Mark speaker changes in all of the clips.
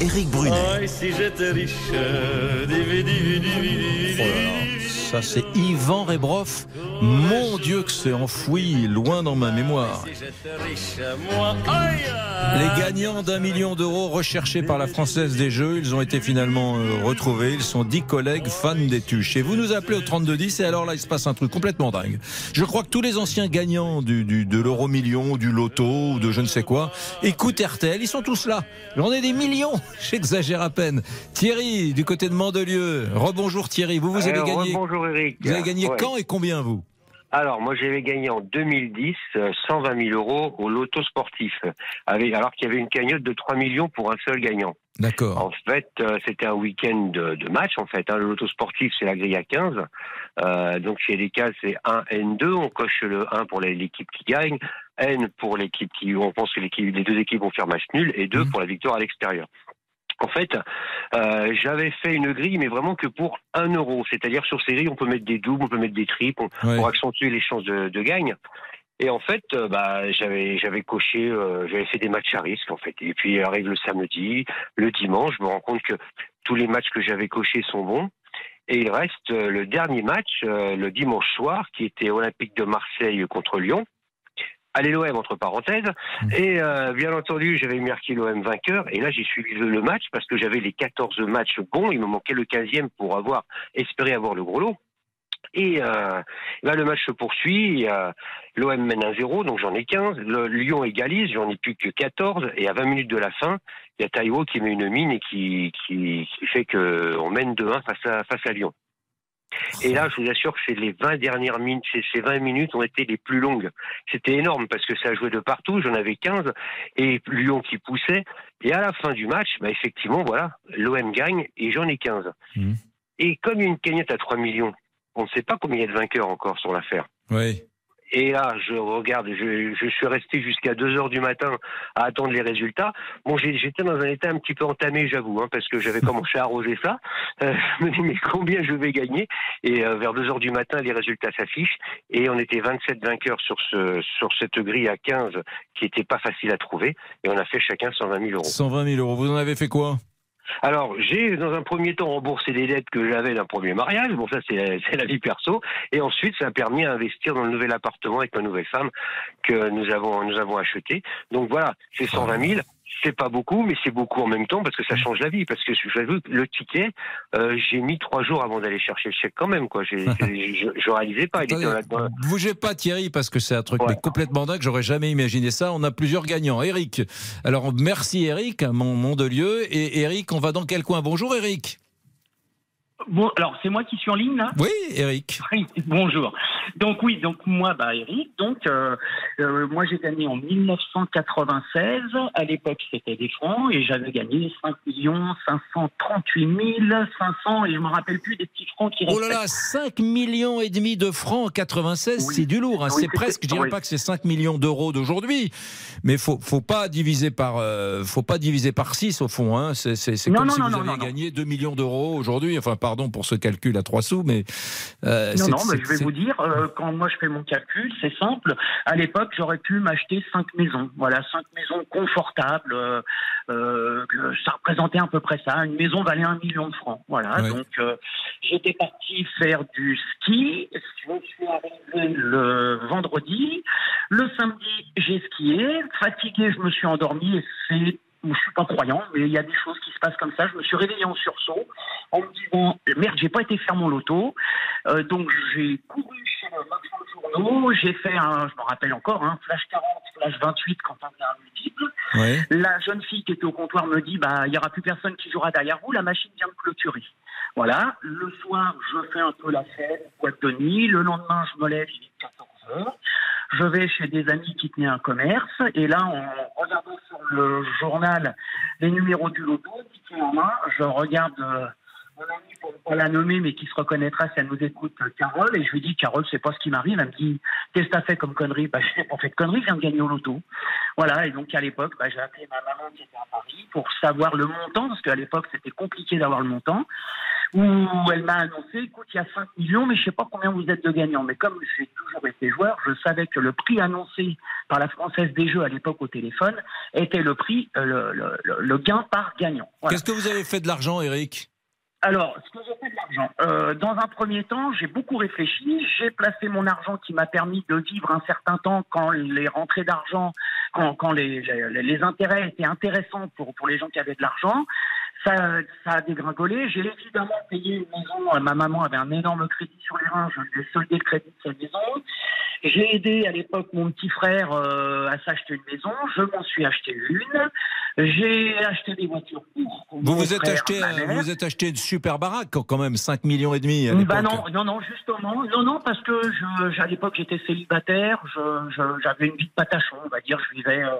Speaker 1: Éric Brunet.
Speaker 2: Si j'étais riche,
Speaker 3: Oh ça c'est Yvan Rebroff. Mon Dieu que c'est enfoui loin dans ma mémoire.
Speaker 2: Si j'étais riche, moi, aïe, aïe.
Speaker 3: Les gagnants d'un million d'euros recherchés par la Française des Jeux, ils ont été finalement euh, retrouvés. Ils sont dix collègues fans des tuches. Et vous nous appelez au 3210 et alors là, il se passe un truc complètement dingue. Je crois que tous les anciens gagnants du, du- de l'euro million, du loto ou de je ne sais quoi écoutent RTL. Ils sont tous là. J'en ai des millions. J'exagère à peine. Thierry, du côté de Mandelieu. Rebonjour Thierry. Vous, vous avez gagné.
Speaker 4: Bonjour Eric.
Speaker 3: Vous avez gagné
Speaker 4: Ouais.
Speaker 3: quand et combien vous?
Speaker 4: Alors, moi, j'avais gagné en 2010 euh, 120 000 euros au loto sportif, avec, alors qu'il y avait une cagnotte de 3 millions pour un seul gagnant.
Speaker 3: D'accord.
Speaker 4: En fait, euh, c'était un week-end de, de match, en fait. hein. Le loto sportif, c'est la grille à 15. Euh, donc, chez les cas, c'est 1, N2. On coche le 1 pour l'équipe qui gagne, N pour l'équipe qui... On pense que les deux équipes vont faire match nul, et 2
Speaker 3: Mhm.
Speaker 4: pour la victoire à l'extérieur. En fait, euh, j'avais fait une grille, mais vraiment que pour 1 euro. C'est-à-dire, sur ces grilles, on peut mettre des doubles, on peut mettre des triples,
Speaker 3: Ouais.
Speaker 4: pour accentuer les chances de, de gagne. Et en fait, euh, bah, j'avais j'avais coché, euh, j'avais fait des matchs à risque en fait. Et puis arrive le samedi, le dimanche, je me rends compte que tous les matchs que j'avais cochés sont bons. Et il reste le dernier match euh, le dimanche soir, qui était Olympique de Marseille contre Lyon. Allez l'OM entre parenthèses. Et euh, bien entendu, j'avais marqué l'OM vainqueur. Et là, j'ai suivi le match parce que j'avais les 14 matchs bons. Il me manquait le 15e pour avoir espéré avoir le gros lot. Et euh, là, le match se poursuit. euh, L'OM mène 1-0, donc j'en ai 15. Le Lyon égalise, j'en ai plus que 14. Et à 20 minutes de la fin, il y a Taïwo qui met une mine et qui, qui, qui fait qu'on mène 2-1 face à, face à Lyon. Et là, je vous assure que c'est les 20 dernières minutes, ces ces 20 minutes ont été les plus longues. C'était énorme parce que ça jouait de partout, j'en avais 15, et Lyon qui poussait. Et à la fin du match, bah effectivement, voilà, l'OM gagne et j'en ai 15.
Speaker 3: Mhm.
Speaker 4: Et comme il y a une cagnotte à 3 millions, on ne sait pas combien il y a de vainqueurs encore sur l'affaire.
Speaker 3: Oui.
Speaker 4: Et là, je regarde, je, je suis resté jusqu'à 2 heures du matin à attendre les résultats. Bon, j'ai- j'étais dans un état un petit peu entamé, j'avoue, hein, parce que j'avais commencé à arroser ça. Euh, je me dis, mais combien je vais gagner? Et euh, vers 2 heures du matin, les résultats s'affichent. Et on était 27 vainqueurs sur, ce, sur cette grille à 15 qui était pas facile à trouver. Et on a fait chacun 120 000 euros.
Speaker 3: 120 000 euros. Vous en avez fait quoi?
Speaker 4: Alors, j'ai dans un premier temps remboursé des dettes que j'avais d'un premier mariage. Bon, ça, c'est c'est la vie perso. Et ensuite, ça a permis d'investir dans le nouvel appartement avec ma nouvelle femme que nous avons, nous avons acheté. Donc voilà, c'est 120 000. C'est pas beaucoup, mais c'est beaucoup en même temps parce que ça change la vie. Parce que je j'avoue que le ticket, euh, j'ai mis trois jours avant d'aller chercher le chèque quand même. Quoi, j'ai, je, je réalisais pas. Il
Speaker 3: Attendez, bougez pas Thierry parce que c'est un truc
Speaker 4: Ouais.
Speaker 3: mais complètement dingue. J'aurais jamais imaginé ça. On a plusieurs gagnants. Eric. Alors merci Eric, mon mon de lieu. Et Eric, on va dans quel coin? Bonjour Eric.
Speaker 5: Bon, alors c'est moi qui suis en ligne là?
Speaker 3: Oui, Eric.
Speaker 5: Oui, bonjour. Donc oui, donc moi, bah Eric, donc euh, euh, moi j'ai gagné en 1996. À l'époque c'était des francs et j'avais gagné 5 millions 538 500 et je me rappelle plus des petits francs qui
Speaker 3: Oh là là, 5 millions et demi de francs en 96,
Speaker 5: Oui.
Speaker 3: c'est du lourd. hein.
Speaker 5: Oui,
Speaker 3: c'est presque, je dirais
Speaker 5: oui.
Speaker 3: pas que c'est 5 millions d'euros d'aujourd'hui, mais faut faut pas diviser par euh, faut pas diviser par 6 au fond. Hein. C'est comme
Speaker 5: non,
Speaker 3: si
Speaker 5: non,
Speaker 3: vous
Speaker 5: non,
Speaker 3: aviez gagné 2 millions d'euros aujourd'hui. Enfin, pardon pour ce calcul à 3 sous, mais euh,
Speaker 5: Non, non, mais je vais vous dire, euh, quand moi je fais mon calcul, c'est simple. À l'époque, j'aurais pu m'acheter cinq maisons. Voilà, cinq maisons confortables. euh, euh, ça représentait à peu près ça. Une maison valait un million de francs. Voilà,
Speaker 3: Ouais.
Speaker 5: donc j'étais parti faire du ski. Je suis arrivé le vendredi. Le samedi, j'ai skié. Fatigué, je me suis endormi et c'est je suis pas croyant, mais il y a des choses qui se passent comme ça. Je me suis réveillé en sursaut en me disant merde, j'ai pas été faire mon loto. Euh, donc j'ai couru marchand de journaux, j'ai fait un, je me rappelle encore, un flash 40, flash 28 quand on vient un multiple.
Speaker 3: Ouais.
Speaker 5: La jeune fille qui était au comptoir me dit bah il y aura plus personne qui jouera derrière vous, la machine vient de clôturer. Voilà, le soir je fais un peu la fête, boîte de nuit, le lendemain je me lève, il est 14 heures. Je vais chez des amis qui tenaient un commerce et là en regardant sur le journal les numéros du loto, ticket en main, je regarde euh, mon pas la nommer, mais qui se reconnaîtra si elle nous écoute, euh, Carole, et je lui dis, Carole, c'est pas ce qui m'arrive. Elle me dit, qu'est-ce que t'as fait comme connerie? Bah, je n'ai pas fait de connerie, je viens de gagner au loto. Voilà, et donc à l'époque, bah, j'ai appelé ma maman qui était à Paris pour savoir le montant, parce qu'à l'époque, c'était compliqué d'avoir le montant. où elle m'a annoncé, écoute, il y a 5 millions, mais je sais pas combien vous êtes de gagnants. Mais comme j'ai toujours été joueur, je savais que le prix annoncé par la Française des Jeux à l'époque au téléphone était le prix, euh, le gain par gagnant. Voilà.
Speaker 3: Qu'est-ce que vous avez fait de l'argent, Eric?
Speaker 5: Alors, ce que j'ai fait de l'argent, euh, dans un premier temps, j'ai beaucoup réfléchi. J'ai placé mon argent qui m'a permis de vivre un certain temps quand les rentrées d'argent, quand, quand les, intérêts étaient intéressants pour, pour les gens qui avaient de l'argent. Ça, ça a dégringolé. J'ai évidemment payé une maison. Ma maman avait un énorme crédit sur les reins. Je lui ai soldé le crédit de sa maison. J'ai aidé à l'époque mon petit frère euh, à s'acheter une maison. Je m'en suis acheté une. J'ai acheté des voitures pour
Speaker 3: Vous vous êtes acheté,
Speaker 5: ma
Speaker 3: euh, vous vous êtes acheté une super baraque, quand même, 5 millions et demi.
Speaker 5: Bah non, non, non, justement, non, non, parce que je, à l'époque j'étais célibataire, je- je- j'avais une vie de patachon, on va dire, je vivais, euh,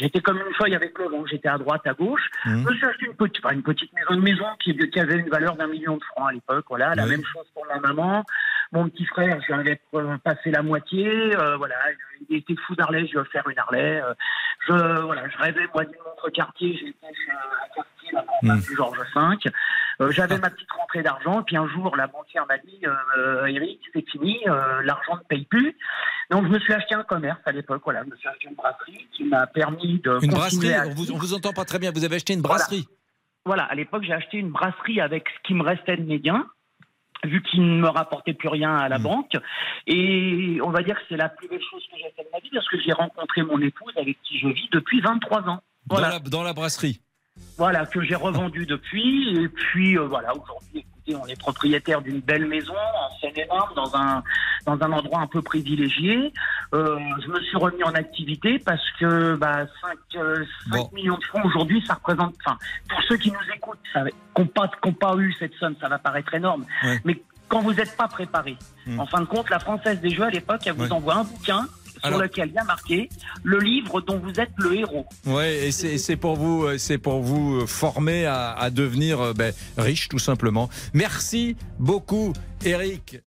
Speaker 5: j'étais comme une feuille avec le vent, j'étais à droite, à gauche.
Speaker 3: Mhm.
Speaker 5: Je me suis acheté une petite, enfin, une petite maison, une maison qui, qui avait une valeur d'un million de francs à l'époque, voilà, la même chose pour ma maman. Mon petit frère, je lui avais euh, passé la moitié, euh, voilà, il était fou d'Harley, je lui ai offert une Harley. euh, je, voilà, je rêvais, moi, d'une montre quartier, j'étais chez un quartier,
Speaker 3: Mhm.
Speaker 5: du Georges V. Euh, J'avais
Speaker 3: Ah.
Speaker 5: ma petite rentrée d'argent, puis un jour, la banquière m'a dit euh, Eric, c'est fini, euh, l'argent ne paye plus. Donc, je me suis acheté un commerce à l'époque, voilà, je me suis acheté une brasserie qui m'a permis de.
Speaker 3: Une brasserie,
Speaker 5: à
Speaker 3: on vous, on vous entend pas très bien. Vous avez acheté une brasserie.
Speaker 5: Voilà, à l'époque, j'ai acheté une brasserie avec ce qui me restait de mes gains, vu qu'il ne me rapportait plus rien à la
Speaker 3: Mm.
Speaker 5: banque. Et on va dire que c'est la plus belle chose que j'ai faite de ma vie, parce que j'ai rencontré mon épouse avec qui je vis depuis 23 ans. Voilà.
Speaker 3: Dans, la, dans la brasserie.
Speaker 5: Voilà, que j'ai revendu depuis. Et puis, euh, voilà, aujourd'hui, écoutez, on est propriétaire d'une belle maison en Seine-et-Marne, dans un, dans un endroit un peu privilégié. Euh, je me suis remis en activité parce que bah, 5,
Speaker 3: Bon.
Speaker 5: millions de francs aujourd'hui, ça représente, enfin, pour ceux qui nous écoutent, qui n'ont pas, eu cette somme, ça va paraître énorme.
Speaker 3: Ouais.
Speaker 5: Mais quand vous n'êtes pas préparé,
Speaker 3: Mm.
Speaker 5: en fin de compte, la Française des Jeux, à l'époque, elle vous
Speaker 3: Ouais.
Speaker 5: envoie un bouquin sur lequel il y a marqué le livre dont vous êtes le héros.
Speaker 3: Ouais, et c'est pour vous, euh, c'est pour vous former à, à devenir euh, ben, riche, tout simplement. Merci beaucoup, Eric.